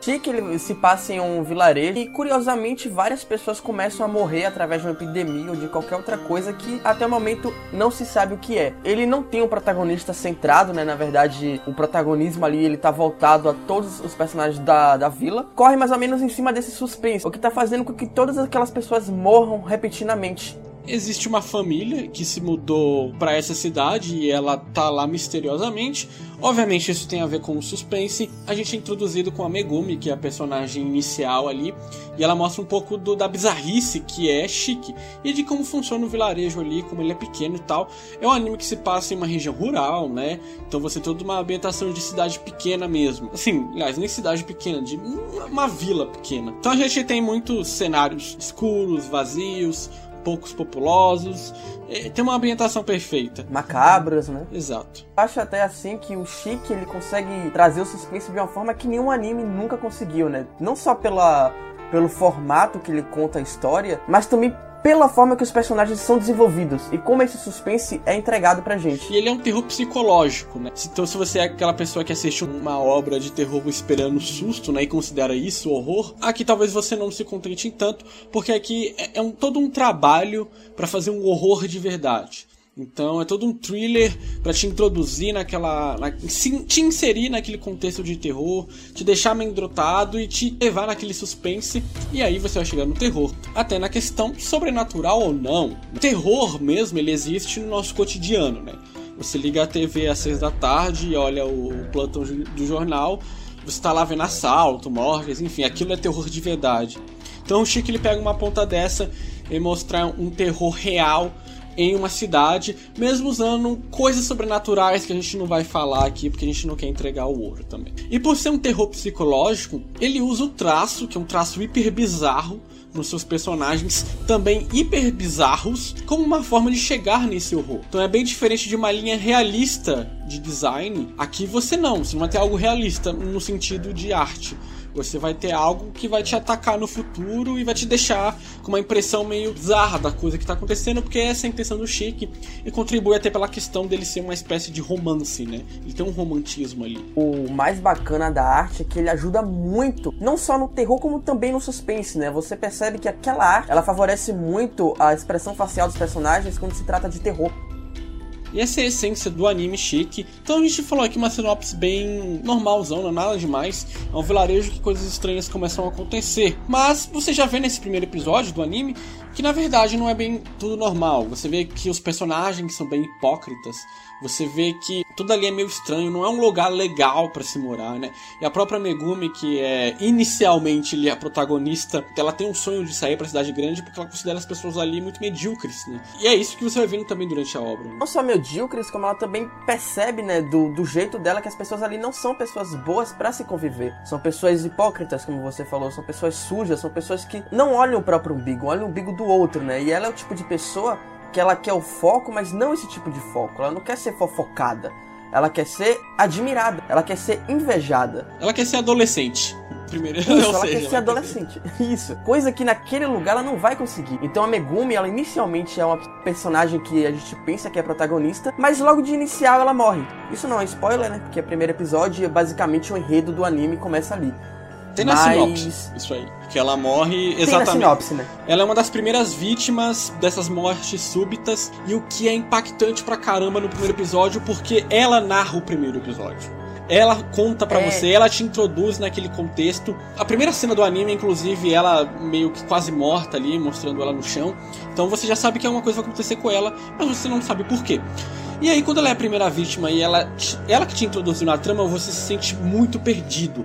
Chique ele se passa em um vilarejo e curiosamente várias pessoas começam a morrer através de uma epidemia ou de qualquer outra coisa que até o momento não se sabe o que é. Ele não tem um protagonista centrado, né? Na verdade, o protagonismo ali ele tá voltado a todos os personagens da, da vila. Corre mais ou menos em cima desse suspense, o que tá fazendo com que todas aquelas pessoas morram repetidamente existe uma família que se mudou para essa cidade e ela tá lá misteriosamente. Obviamente isso tem a ver com o suspense. A gente é introduzido com a Megumi, que é a personagem inicial ali, e ela mostra um pouco do, da bizarrice que é Chique e de como funciona o vilarejo ali, como ele é pequeno e tal. É um anime que se passa em uma região rural, né? Então você tem toda uma ambientação de cidade pequena mesmo. Assim, aliás, nem cidade pequena, de uma, uma vila pequena. Então a gente tem muitos cenários escuros, vazios, poucos populosos. Tem uma ambientação perfeita. Macabras, né? Exato. Acho até assim que o Chique ele consegue trazer o suspense de uma forma que nenhum anime nunca conseguiu, né? Não só pela, pelo formato que ele conta a história, mas também pela forma que os personagens são desenvolvidos e como esse suspense é entregado pra gente. E ele é um terror psicológico, né? Então, se você é aquela pessoa que assiste uma obra de terror esperando susto, né, e considera isso horror, aqui talvez você não se contente em tanto, porque aqui é, é um, todo um trabalho para fazer um horror de verdade. Então é todo um thriller para te introduzir naquela. Na, te inserir naquele contexto de terror, te deixar amedrontado e te levar naquele suspense, e aí você vai chegar no terror. Até na questão sobrenatural ou não. O terror mesmo, ele existe no nosso cotidiano, né? Você liga a TV às seis da tarde e olha o plantão do jornal, você está lá vendo assalto, mortes, enfim, aquilo é terror de verdade. Então o Chico ele pega uma ponta dessa e mostrar um terror real em uma cidade, mesmo usando coisas sobrenaturais que a gente não vai falar aqui porque a gente não quer entregar o ouro também. E por ser um terror psicológico, ele usa o traço, que é um traço hiper bizarro, nos seus personagens também hiper bizarros, como uma forma de chegar nesse horror. Então é bem diferente de uma linha realista de design. Aqui você não, você não vai ter algo realista no sentido de arte. Você vai ter algo que vai te atacar no futuro e vai te deixar com uma impressão meio bizarra da coisa que tá acontecendo, porque essa é a intenção do Chique e contribui até pela questão dele ser uma espécie de romance, né? Ele tem um romantismo ali. O mais bacana da arte é que ele ajuda muito, não só no terror, como também no suspense, né? Você percebe que aquela arte, ela favorece muito a expressão facial dos personagens quando se trata de terror. E essa é a essência do anime chique. Então a gente falou aqui uma sinopse bem normalzão, não é nada demais. É um vilarejo que coisas estranhas começam a acontecer. Mas você já vê nesse primeiro episódio do anime que na verdade não é bem tudo normal. Você vê que os personagens são bem hipócritas. Você vê que tudo ali é meio estranho, não é um lugar legal para se morar, né? E a própria Megumi, que é inicialmente ali a protagonista, ela tem um sonho de sair para cidade grande porque ela considera as pessoas ali muito medíocres, né? E é isso que você vai vendo também durante a obra. Né? Não só medíocres, como ela também percebe, né, do, do jeito dela que as pessoas ali não são pessoas boas para se conviver. São pessoas hipócritas, como você falou, são pessoas sujas, são pessoas que não olham o próprio umbigo, olham o umbigo do outro, né? E ela é o tipo de pessoa que ela quer o foco, mas não esse tipo de foco. Ela não quer ser fofocada. Ela quer ser admirada. Ela quer ser invejada. Ela quer ser adolescente. Primeiro, Isso, ela seja, quer ser adolescente. Isso. Coisa que naquele lugar ela não vai conseguir. Então a Megumi, ela inicialmente é uma personagem que a gente pensa que é protagonista, mas logo de inicial ela morre. Isso não é spoiler, né? Porque o primeiro episódio, basicamente o enredo do anime começa ali. Tem na Mas... sinopse, isso aí. Que ela morre exatamente. Tem na sinopse, né? Ela é uma das primeiras vítimas dessas mortes súbitas. E o que é impactante pra caramba no primeiro episódio, porque ela narra o primeiro episódio. Ela conta para é. você, ela te introduz naquele contexto. A primeira cena do anime, inclusive, ela meio que quase morta ali, mostrando ela no chão. Então você já sabe que é uma coisa vai acontecer com ela, mas você não sabe por quê. E aí, quando ela é a primeira vítima e ela, ela que te introduziu na trama, você se sente muito perdido.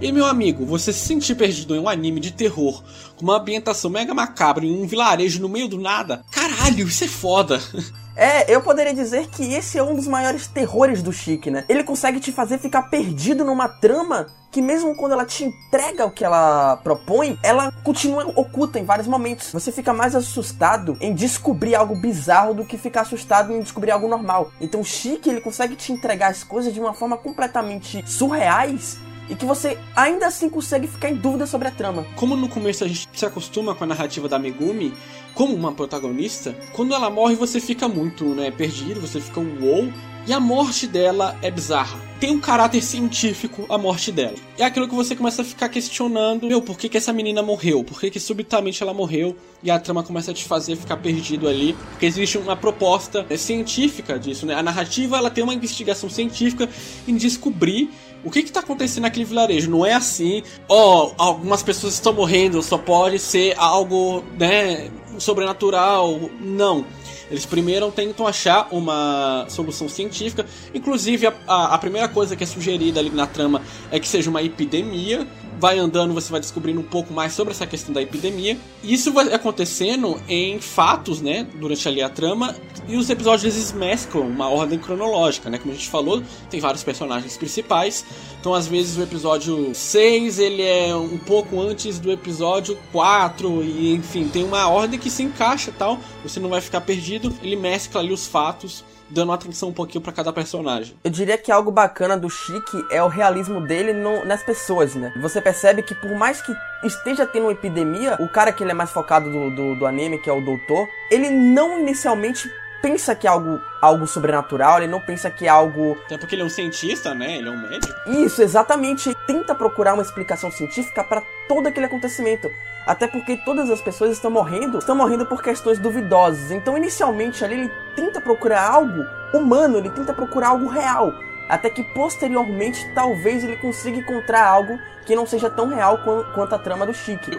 E meu amigo, você se sentir perdido em um anime de terror, com uma ambientação mega macabra em um vilarejo no meio do nada, caralho, isso é foda. É, eu poderia dizer que esse é um dos maiores terrores do Chique, né? Ele consegue te fazer ficar perdido numa trama que mesmo quando ela te entrega o que ela propõe, ela continua oculta em vários momentos. Você fica mais assustado em descobrir algo bizarro do que ficar assustado em descobrir algo normal. Então o Chique, ele consegue te entregar as coisas de uma forma completamente surreais e que você ainda assim consegue ficar em dúvida sobre a trama. Como no começo a gente se acostuma com a narrativa da Megumi como uma protagonista, quando ela morre você fica muito, né, perdido, você fica um wow, e a morte dela é bizarra tem um caráter científico a morte dela. É aquilo que você começa a ficar questionando, meu, por que, que essa menina morreu? Por que, que subitamente ela morreu? E a trama começa a te fazer ficar perdido ali, porque existe uma proposta é, científica disso, né? A narrativa, ela tem uma investigação científica em descobrir o que está acontecendo naquele vilarejo? Não é assim, ó, oh, algumas pessoas estão morrendo, só pode ser algo, né, sobrenatural. Não. Eles primeiro tentam achar uma solução científica. Inclusive, a, a, a, primeira coisa que é sugerida ali na trama é que seja uma epidemia vai andando, você vai descobrindo um pouco mais sobre essa questão da epidemia. Isso vai acontecendo em fatos, né, durante ali a trama, e os episódios eles mesclam uma ordem cronológica, né? Como a gente falou, tem vários personagens principais. Então, às vezes o episódio 6, ele é um pouco antes do episódio 4 e enfim, tem uma ordem que se encaixa, tal. Você não vai ficar perdido. Ele mescla ali os fatos dando atenção um pouquinho para cada personagem. Eu diria que algo bacana do Chique é o realismo dele no, nas pessoas, né? Você percebe que por mais que esteja tendo uma epidemia, o cara que ele é mais focado do, do, do anime, que é o doutor, ele não inicialmente pensa que é algo, algo sobrenatural, ele não pensa que é algo. Até porque ele é um cientista, né? Ele é um médico. Isso, exatamente. Ele tenta procurar uma explicação científica para todo aquele acontecimento. Até porque todas as pessoas estão morrendo, estão morrendo por questões duvidosas. Então, inicialmente, ali ele tenta procurar algo humano, ele tenta procurar algo real. Até que posteriormente, talvez ele consiga encontrar algo que não seja tão real quanto a trama do Chique.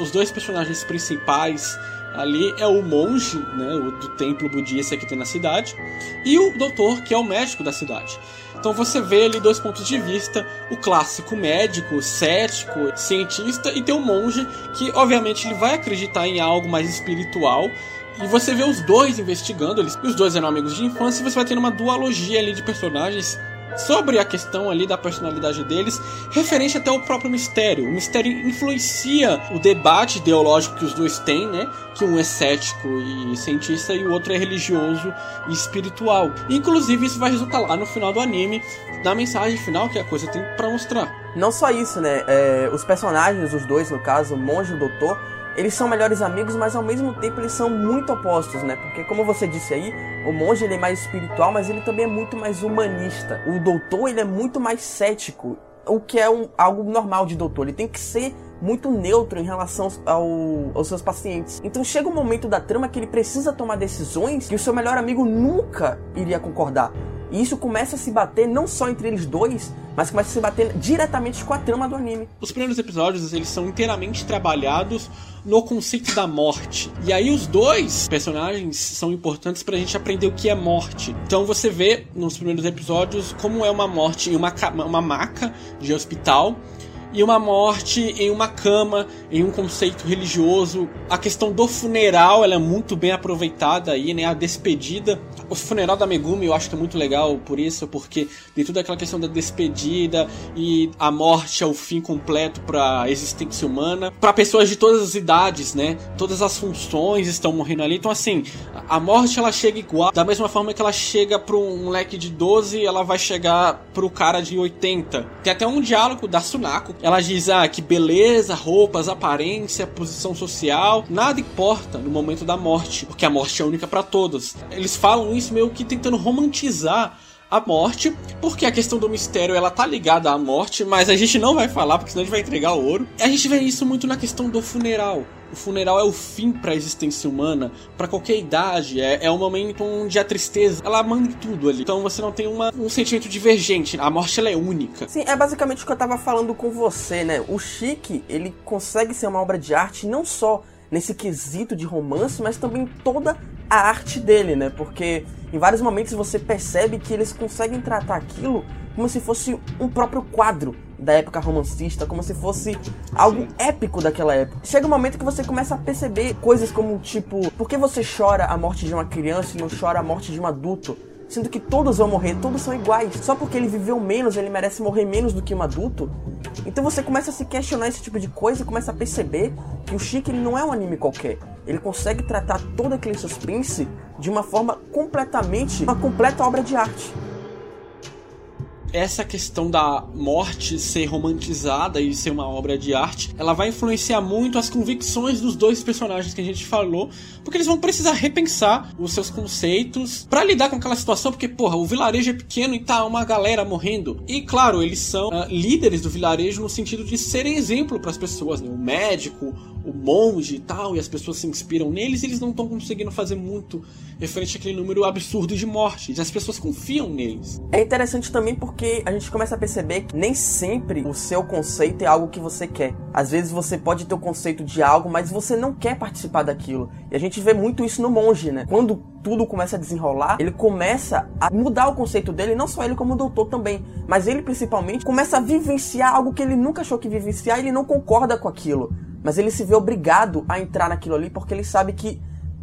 Os dois personagens principais ali é o monge, né, do templo budista que tem na cidade, e o doutor, que é o médico da cidade. Então você vê ali dois pontos de vista: o clássico médico, cético, cientista, e tem o monge que, obviamente, ele vai acreditar em algo mais espiritual. E você vê os dois investigando, eles, os dois eram amigos de infância, e você vai tendo uma dualogia ali de personagens sobre a questão ali da personalidade deles, referente até ao próprio mistério. O mistério influencia o debate ideológico que os dois têm, né? Que um é cético e cientista e o outro é religioso e espiritual. Inclusive, isso vai resultar lá no final do anime, na mensagem final que a coisa tem para mostrar. Não só isso, né? É, os personagens, os dois, no caso, o monge e o doutor, eles são melhores amigos, mas ao mesmo tempo eles são muito opostos, né? Porque como você disse aí, o monge ele é mais espiritual, mas ele também é muito mais humanista. O doutor ele é muito mais cético, o que é um, algo normal de doutor. Ele tem que ser muito neutro em relação ao, aos seus pacientes. Então chega um momento da trama que ele precisa tomar decisões que o seu melhor amigo nunca iria concordar. E isso começa a se bater não só entre eles dois, mas começa a se bater diretamente com a trama do anime. Os primeiros episódios, eles são inteiramente trabalhados no conceito da morte. E aí os dois personagens são importantes pra gente aprender o que é morte. Então você vê nos primeiros episódios como é uma morte em uma, uma maca de hospital e uma morte em uma cama, em um conceito religioso. A questão do funeral, ela é muito bem aproveitada aí, né? A despedida. O funeral da Megumi eu acho que é muito legal por isso, porque tem toda aquela questão da despedida e a morte é o fim completo para a existência humana. Para pessoas de todas as idades, né? Todas as funções estão morrendo ali. Então assim, a morte ela chega igual, da mesma forma que ela chega para um moleque de 12, ela vai chegar pro cara de 80. Tem até um diálogo da Sunako ela diz ah, que beleza, roupas, aparência, posição social, nada importa no momento da morte, porque a morte é única para todos. Eles falam isso meio que tentando romantizar a morte, porque a questão do mistério ela tá ligada à morte, mas a gente não vai falar porque senão a gente vai entregar o ouro. E a gente vê isso muito na questão do funeral. O funeral é o fim para a existência humana, para qualquer idade. É, é um momento onde a tristeza ela manda tudo ali. Então você não tem uma, um sentimento divergente. A morte ela é única. Sim, é basicamente o que eu tava falando com você, né? O Chique, ele consegue ser uma obra de arte não só nesse quesito de romance, mas também toda a arte dele, né? Porque em vários momentos você percebe que eles conseguem tratar aquilo como se fosse um próprio quadro da época romancista, como se fosse algo épico daquela época. Chega um momento que você começa a perceber coisas como tipo, por que você chora a morte de uma criança e não chora a morte de um adulto? Sendo que todos vão morrer, todos são iguais. Só porque ele viveu menos, ele merece morrer menos do que um adulto. Então você começa a se questionar esse tipo de coisa e começa a perceber que o Chique ele não é um anime qualquer. Ele consegue tratar todo aquele suspense de uma forma completamente, uma completa obra de arte. essa questão da morte ser romantizada e ser uma obra de arte, ela vai influenciar muito as convicções dos dois personagens que a gente falou, porque eles vão precisar repensar os seus conceitos para lidar com aquela situação, porque, porra, o vilarejo é pequeno e tá uma galera morrendo. E, claro, eles são uh, líderes do vilarejo no sentido de serem exemplo para as pessoas, né? O médico, o monge e tal, e as pessoas se inspiram neles, e eles não estão conseguindo fazer muito referente àquele número absurdo de mortes. As pessoas confiam neles. É interessante também porque a gente começa a perceber que nem sempre o seu conceito é algo que você quer. Às vezes você pode ter o conceito de algo, mas você não quer participar daquilo. E a gente vê muito isso no monge, né? Quando tudo começa a desenrolar, ele começa a mudar o conceito dele, não só ele como o doutor também, mas ele principalmente começa a vivenciar algo que ele nunca achou que vivenciar e ele não concorda com aquilo. Mas ele se vê obrigado a entrar naquilo ali porque ele sabe que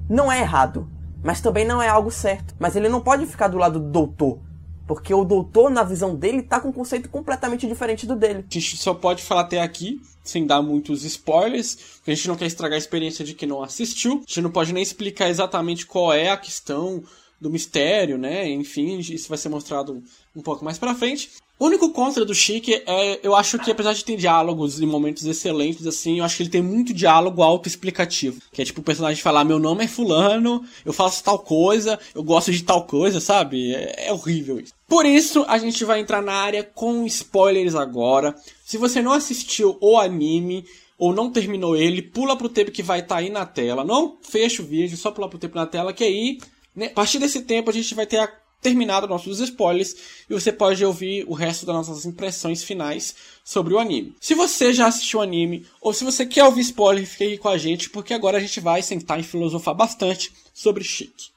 não é errado, mas também não é algo certo. Mas ele não pode ficar do lado do doutor, porque o doutor, na visão dele, tá com um conceito completamente diferente do dele. A gente só pode falar até aqui, sem dar muitos spoilers, porque a gente não quer estragar a experiência de quem não assistiu. A gente não pode nem explicar exatamente qual é a questão do mistério, né? Enfim, isso vai ser mostrado um pouco mais pra frente. O único contra do Chique é, eu acho que apesar de ter diálogos e momentos excelentes, assim, eu acho que ele tem muito diálogo autoexplicativo. Que é tipo o personagem falar, meu nome é fulano, eu faço tal coisa, eu gosto de tal coisa, sabe? É, é horrível isso. Por isso, a gente vai entrar na área com spoilers agora. Se você não assistiu o anime, ou não terminou ele, pula pro tempo que vai estar tá aí na tela. Não fecha o vídeo, só pula pro tempo na tela, que aí, né, a partir desse tempo, a gente vai ter a terminado nossos spoilers e você pode ouvir o resto das nossas impressões finais sobre o anime. Se você já assistiu o anime ou se você quer ouvir spoiler, fique aqui com a gente porque agora a gente vai sentar e filosofar bastante sobre Chique.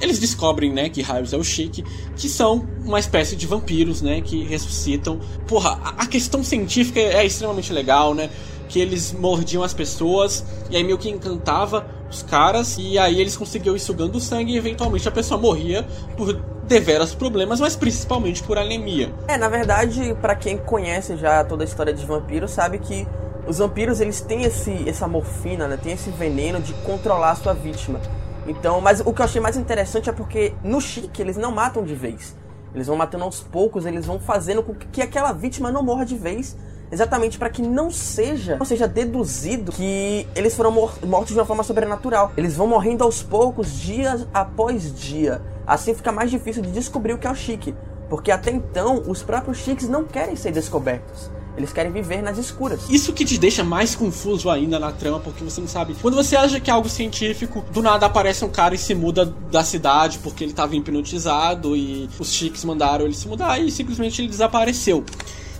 Eles descobrem, né, que raios é o Chique, que são uma espécie de vampiros, né, que ressuscitam. Porra, a questão científica é extremamente legal, né? que eles mordiam as pessoas e aí meio que encantava os caras e aí eles conseguiam ir sugando o sangue e eventualmente a pessoa morria por deveras problemas, mas principalmente por anemia. É, na verdade, para quem conhece já toda a história de vampiros, sabe que os vampiros eles têm esse essa morfina, né? Tem esse veneno de controlar a sua vítima. Então, mas o que eu achei mais interessante é porque no Chique eles não matam de vez. Eles vão matando aos poucos, eles vão fazendo com que aquela vítima não morra de vez exatamente para que não seja, não seja deduzido que eles foram mor mortos de uma forma sobrenatural. Eles vão morrendo aos poucos, dia após dia. Assim fica mais difícil de descobrir o que é o chique, porque até então os próprios chiques não querem ser descobertos. Eles querem viver nas escuras. Isso que te deixa mais confuso ainda na trama, porque você não sabe. Quando você acha que é algo científico, do nada aparece um cara e se muda da cidade porque ele estava hipnotizado e os chiques mandaram ele se mudar e simplesmente ele desapareceu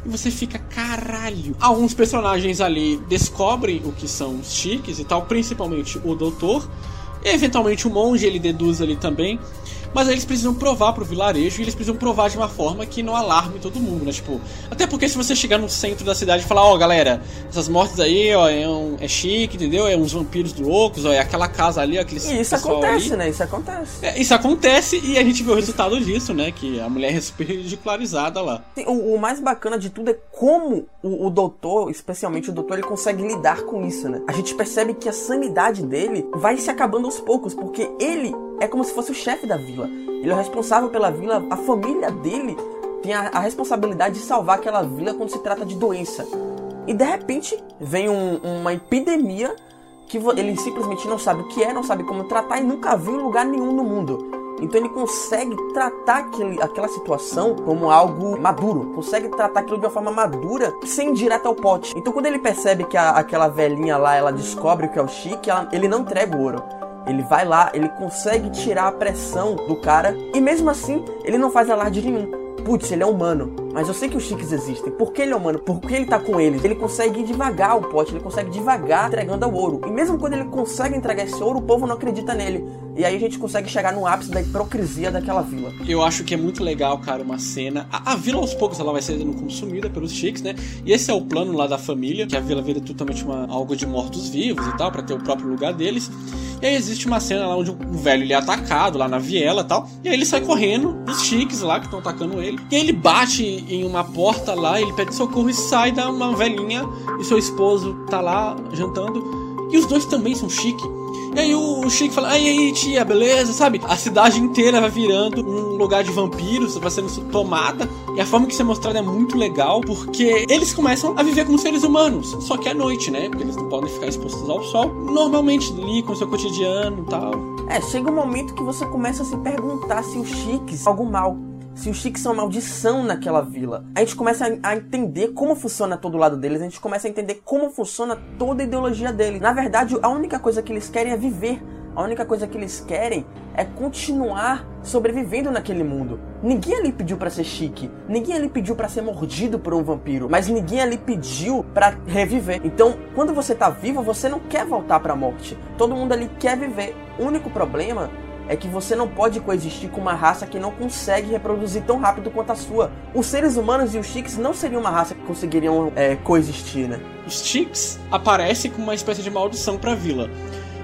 e você fica, caralho. Alguns personagens ali descobrem o que são os chiques e tal, principalmente o doutor. E eventualmente o monge ele deduz ali também. Mas aí eles precisam provar pro vilarejo e eles precisam provar de uma forma que não alarme todo mundo, né? Tipo, até porque se você chegar no centro da cidade e falar, ó, oh, galera, essas mortes aí, ó, é, um, é chique, entendeu? É uns vampiros loucos, ó, é aquela casa ali, aquele E isso acontece, né? Isso acontece. É, isso acontece e a gente vê o resultado disso, né? Que a mulher é super ridicularizada lá. O, o mais bacana de tudo é como o, o doutor, especialmente o doutor, ele consegue lidar com isso, né? A gente percebe que a sanidade dele vai se acabando aos poucos, porque ele é como se fosse o chefe da vila. Ele é o responsável pela vila, a família dele tem a, a responsabilidade de salvar aquela vila quando se trata de doença. E de repente vem um, uma epidemia que ele simplesmente não sabe o que é, não sabe como tratar e nunca viu em lugar nenhum no mundo. Então ele consegue tratar aquele, aquela situação como algo maduro, consegue tratar aquilo de uma forma madura sem ir direto ao pote. Então quando ele percebe que a, aquela velhinha lá ela descobre o que é o chique, ela, ele não entrega o ouro. Ele vai lá, ele consegue tirar a pressão do cara e mesmo assim ele não faz alarde nenhum. Putz, ele é humano, mas eu sei que os chiques existem. Por que ele é humano? Porque ele tá com eles. Ele consegue devagar o pote, ele consegue devagar entregando o ouro. E mesmo quando ele consegue entregar esse ouro, o povo não acredita nele. E aí a gente consegue chegar no ápice da hipocrisia daquela vila. Eu acho que é muito legal, cara, uma cena. A, a vila aos poucos ela vai sendo consumida pelos chiques, né? E esse é o plano lá da família, que a vila vira totalmente uma, algo de mortos-vivos e tal, para ter o próprio lugar deles. E aí existe uma cena lá onde o velho ele é atacado lá na viela e tal. E aí ele sai correndo dos chiques lá que estão atacando ele. E aí ele bate em uma porta lá, ele pede socorro e sai da uma velhinha e seu esposo tá lá jantando. E os dois também são chique. E aí o, o Chique fala, ai aí tia, beleza, sabe? A cidade inteira vai virando um lugar de vampiros, vai sendo tomada. E a forma que isso é mostrado é muito legal, porque eles começam a viver como seres humanos, só que à noite, né? Porque eles não podem ficar expostos ao sol. Normalmente ali com o seu cotidiano e tal. É, chega um momento que você começa a se perguntar se os chiques algo mal se os chiques são maldição naquela vila. A gente começa a entender como funciona todo o lado deles, a gente começa a entender como funciona toda a ideologia deles. Na verdade, a única coisa que eles querem é viver. A única coisa que eles querem é continuar sobrevivendo naquele mundo. Ninguém ali pediu para ser chique, ninguém ali pediu para ser mordido por um vampiro, mas ninguém ali pediu para reviver. Então, quando você tá vivo, você não quer voltar para a morte. Todo mundo ali quer viver. O único problema é que você não pode coexistir com uma raça que não consegue reproduzir tão rápido quanto a sua. Os seres humanos e os Chiques não seriam uma raça que conseguiriam é, coexistir, né? Os Chiques aparecem como uma espécie de maldição para a vila.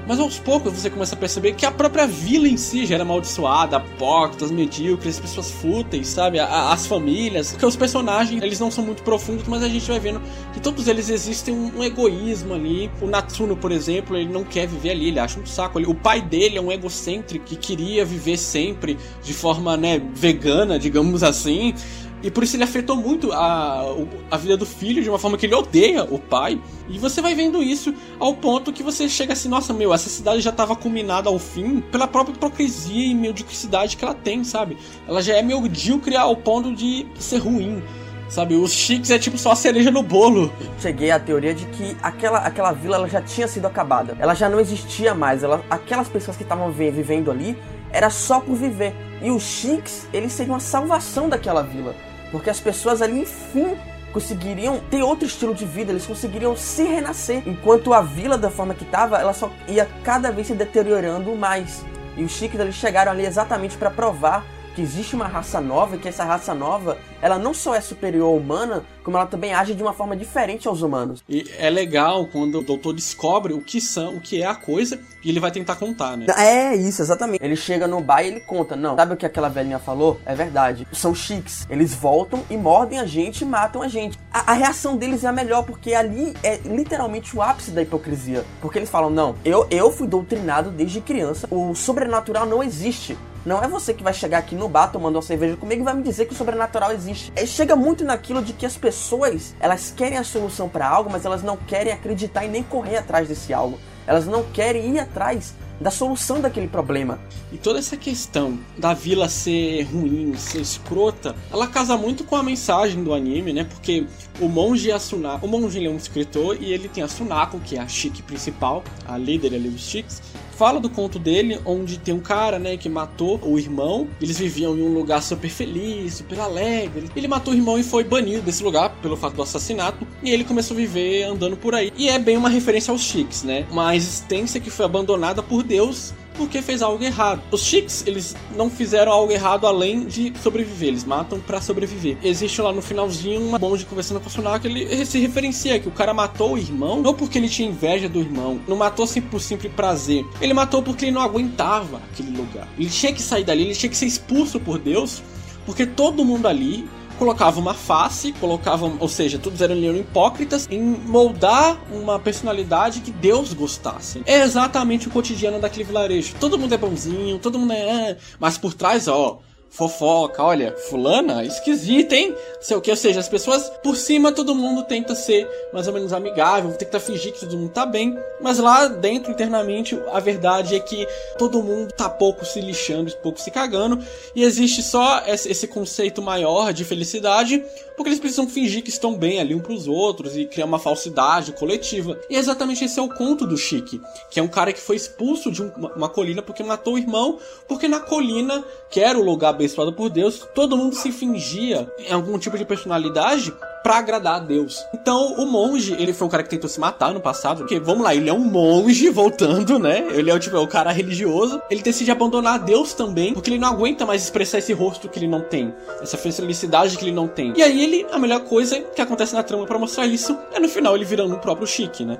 Mas aos poucos você começa a perceber que a própria vila em si já era amaldiçoada, portas medíocres, pessoas fúteis, sabe? As famílias. Porque os personagens, eles não são muito profundos, mas a gente vai vendo que todos eles existem um, um, egoísmo ali. O Natsuno, por exemplo, ele não quer viver ali, ele acha um saco ali. O pai dele é um egocêntrico que queria viver sempre de forma, né, vegana, digamos assim. E por isso ele afetou muito a, a vida do filho de uma forma que ele odeia o pai. E você vai vendo isso ao ponto que você chega assim, nossa, meu, essa cidade já estava culminada ao fim pela própria hipocrisia e mediocridade que ela tem, sabe? Ela já é medíocre ao ponto de ser ruim. Sabe, os chiques é tipo só a cereja no bolo. Cheguei à teoria de que aquela, aquela vila ela já tinha sido acabada. Ela já não existia mais. Ela, aquelas pessoas que estavam vivendo ali era só por viver. E os chiques, eles seriam a salvação daquela vila. Porque as pessoas ali, enfim, conseguiriam ter outro estilo de vida, eles conseguiriam se renascer. Enquanto a vila, da forma que estava, ela só ia cada vez se deteriorando mais. E os chiques eles chegaram ali exatamente para provar que existe uma raça nova e que essa raça nova ela não só é superior à humana, como ela também age de uma forma diferente aos humanos. E é legal quando o doutor descobre o que são, o que é a coisa, e ele vai tentar contar, né? É isso, exatamente. Ele chega no bar e ele conta, não, sabe o que aquela velhinha falou? É verdade. São chiques. Eles voltam e mordem a gente e matam a gente. A, a reação deles é a melhor, porque ali é literalmente o ápice da hipocrisia. Porque eles falam, não, eu, eu fui doutrinado desde criança, o sobrenatural não existe. Não é você que vai chegar aqui no bar tomando uma cerveja comigo e vai me dizer que o sobrenatural existe. É, chega muito naquilo de que as pessoas, elas querem a solução para algo, mas elas não querem acreditar e nem correr atrás desse algo. Elas não querem ir atrás da solução daquele problema. E toda essa questão da vila ser ruim, ser escrota, ela casa muito com a mensagem do anime, né? Porque o monge Asunako, o monge é um escritor e ele tem a Sunako, que é a chique principal, a líder ali dos chiques, fala do conto dele, onde tem um cara, né, que matou o irmão. Eles viviam em um lugar super feliz, super alegre. Ele matou o irmão e foi banido desse lugar pelo fato do assassinato. E ele começou a viver andando por aí. E é bem uma referência aos Chics, né? Uma existência que foi abandonada por Deus porque fez algo errado. Os Chics, eles não fizeram algo errado além de sobreviver, eles matam para sobreviver. Existe lá no finalzinho uma monge conversando com o Sunaka, ele se referencia que o cara matou o irmão, não porque ele tinha inveja do irmão, não matou assim por simples prazer. Ele matou porque ele não aguentava aquele lugar. Ele tinha que sair dali, ele tinha que ser expulso por Deus, porque todo mundo ali colocava uma face, colocavam, ou seja, todos eram hipócritas em moldar uma personalidade que Deus gostasse. É exatamente o cotidiano daquele vilarejo. Todo mundo é bonzinho, todo mundo é, mas por trás, ó, fofoca, olha, fulana, esquisita, hein? Sei o que, ou seja, as pessoas por cima todo mundo tenta ser mais ou menos amigável, tenta fingir que todo mundo tá bem, mas lá dentro internamente a verdade é que todo mundo tá pouco se lixando, pouco se cagando, e existe só esse conceito maior de felicidade, porque eles precisam fingir que estão bem ali um pros outros e criar uma falsidade coletiva. E exatamente esse é o conto do Chique, que é um cara que foi expulso de uma colina porque matou o irmão, porque na colina, que era o lugar abençoado por Deus, todo mundo se fingia em algum tipo de personalidade para agradar a Deus. Então, o monge, ele foi um cara que tentou se matar no passado, porque, vamos lá, ele é um monge voltando, né? Ele é, tipo, é o cara religioso. Ele decide abandonar Deus também, porque ele não aguenta mais expressar esse rosto que ele não tem, essa felicidade que ele não tem. E aí, ele, a melhor coisa que acontece na trama para mostrar isso é no final ele virando o próprio Chique, né?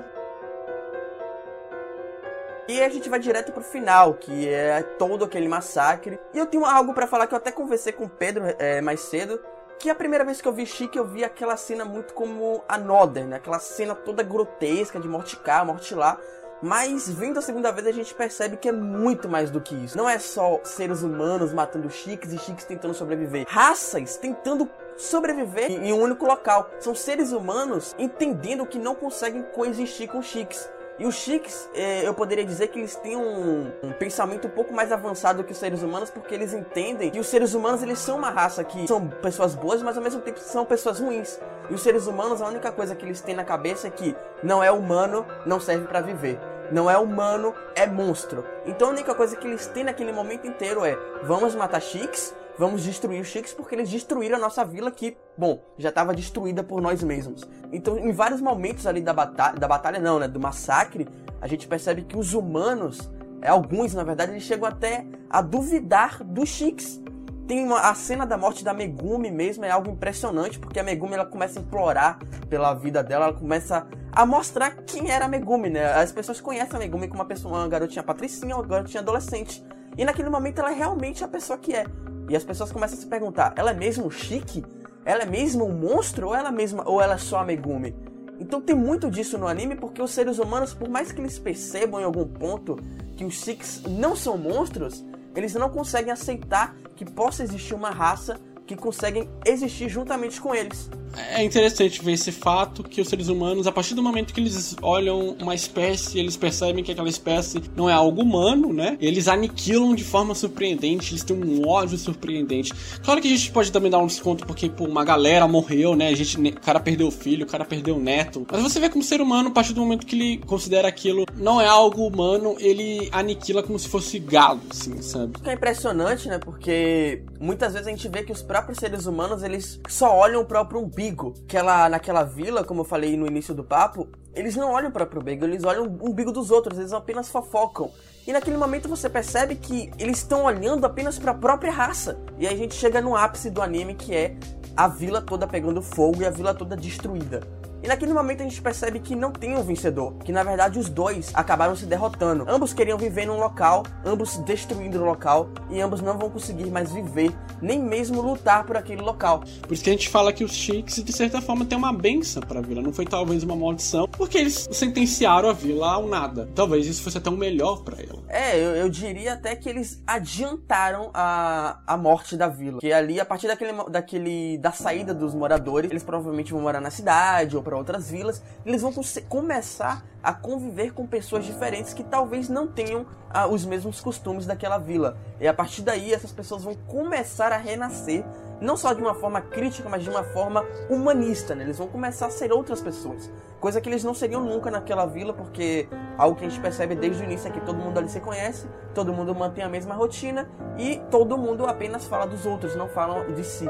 E a gente vai direto pro final, que é todo aquele massacre. E eu tenho algo para falar que eu até conversei com o Pedro é, mais cedo. Que a primeira vez que eu vi Chique, eu vi aquela cena muito como a Nodder, né? Aquela cena toda grotesca de morte cá, morte lá. Mas vendo a segunda vez a gente percebe que é muito mais do que isso. Não é só seres humanos matando chiques e chiques tentando sobreviver. Raças tentando sobreviver em um único local. São seres humanos entendendo que não conseguem coexistir com chiques. E os chiques, eh, eu poderia dizer que eles têm um, um, pensamento um pouco mais avançado que os seres humanos, porque eles entendem que os seres humanos eles são uma raça que são pessoas boas, mas ao mesmo tempo são pessoas ruins. E os seres humanos, a única coisa que eles têm na cabeça é que não é humano, não serve para viver. Não é humano, é monstro. Então a única coisa que eles têm naquele momento inteiro é: vamos matar chiques, vamos destruir os chiques porque eles destruíram a nossa vila que, bom, já estava destruída por nós mesmos. Então, em vários momentos ali da batalha, da batalha não, né, do massacre, a gente percebe que os humanos, é, alguns na verdade, eles chegam até a duvidar dos chiques. Tem uma, a cena da morte da Megumi mesmo, é algo impressionante, porque a Megumi ela começa a implorar pela vida dela, ela começa a mostrar quem era a Megumi, né? As pessoas conhecem a Megumi como uma pessoa, uma garotinha patricinha, uma garotinha adolescente. E naquele momento ela é realmente a pessoa que é. E as pessoas começam a se perguntar: ela é mesmo chique? Ela é mesmo um monstro ou ela é mesma ou ela é só a Megumi? Então tem muito disso no anime porque os seres humanos, por mais que eles percebam em algum ponto que os Six não são monstros, eles não conseguem aceitar que possa existir uma raça que conseguem existir juntamente com eles. É interessante ver esse fato que os seres humanos, a partir do momento que eles olham uma espécie, eles percebem que aquela espécie não é algo humano, né? Eles aniquilam de forma surpreendente, eles têm um ódio surpreendente. Claro que a gente pode também dar um desconto porque pô, uma galera morreu, né? A gente, o cara perdeu o filho, o cara perdeu o neto. Mas você vê como ser humano, a partir do momento que ele considera aquilo não é algo humano, ele aniquila como se fosse gado, assim, sabe? É impressionante, né? Porque muitas vezes a gente vê que os próprios seres humanos, eles só olham o próprio umbigo. Que ela, naquela vila, como eu falei no início do papo, eles não olham o próprio umbigo, eles olham o umbigo dos outros, eles apenas fofocam. E naquele momento você percebe que eles estão olhando apenas para a própria raça. E aí a gente chega no ápice do anime que é a vila toda pegando fogo e a vila toda destruída. E naquele momento a gente percebe que não tem um vencedor, que na verdade os dois acabaram se derrotando. Ambos queriam viver num local, ambos destruindo o local, e ambos não vão conseguir mais viver, nem mesmo lutar por aquele local. Por isso que a gente fala que os Chiques, de certa forma, tem uma benção pra vila. Não foi talvez uma maldição, porque eles sentenciaram a vila ao nada. Talvez isso fosse até um melhor para ela. É, eu, eu, diria até que eles adiantaram a, a morte da vila. Que ali, a partir daquele, daquele da saída dos moradores, eles provavelmente vão morar na cidade ou para outras vilas, eles vão começar a conviver com pessoas diferentes que talvez não tenham ah, os mesmos costumes daquela vila. E a partir daí, essas pessoas vão começar a renascer, não só de uma forma crítica, mas de uma forma humanista. Né? Eles vão começar a ser outras pessoas, coisa que eles não seriam nunca naquela vila, porque algo que a gente percebe desde o início é que todo mundo ali se conhece, todo mundo mantém a mesma rotina e todo mundo apenas fala dos outros, não falam de si.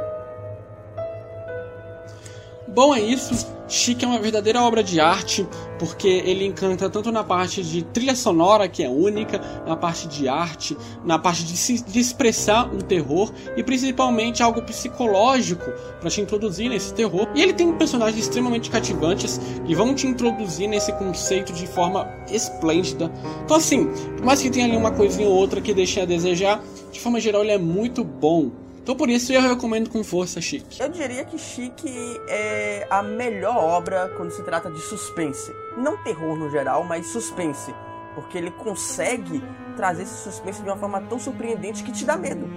Bom, é isso. Chique é uma verdadeira obra de arte, porque ele encanta tanto na parte de trilha sonora, que é única, na parte de arte, na parte de, se, de expressar um terror e principalmente algo psicológico para te introduzir nesse terror. E ele tem personagens extremamente cativantes que vão te introduzir nesse conceito de forma esplêndida. Então, assim, por mais que tenha ali uma coisinha ou outra que deixe a desejar, de forma geral ele é muito bom. Então por isso eu recomendo com força Chique. Eu diria que Chique é a melhor obra quando se trata de suspense. Não terror no geral, mas suspense. Porque ele consegue trazer esse suspense de uma forma tão surpreendente que te dá medo.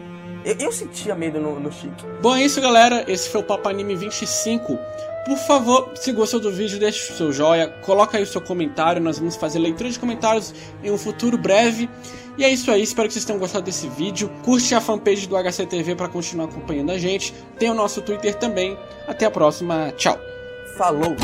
Eu, eu sentia medo no, no Chique. Bom, é isso, galera. Esse foi o Papo Anime 25. Por favor, se gostou do vídeo, deixe o seu joia, coloca aí o seu comentário, nós vamos fazer leitura de comentários em um futuro breve. E é isso aí, espero que vocês tenham gostado desse vídeo. Curte a fanpage do HCTV para continuar acompanhando a gente. Tem o nosso Twitter também. Até a próxima, tchau. Falou!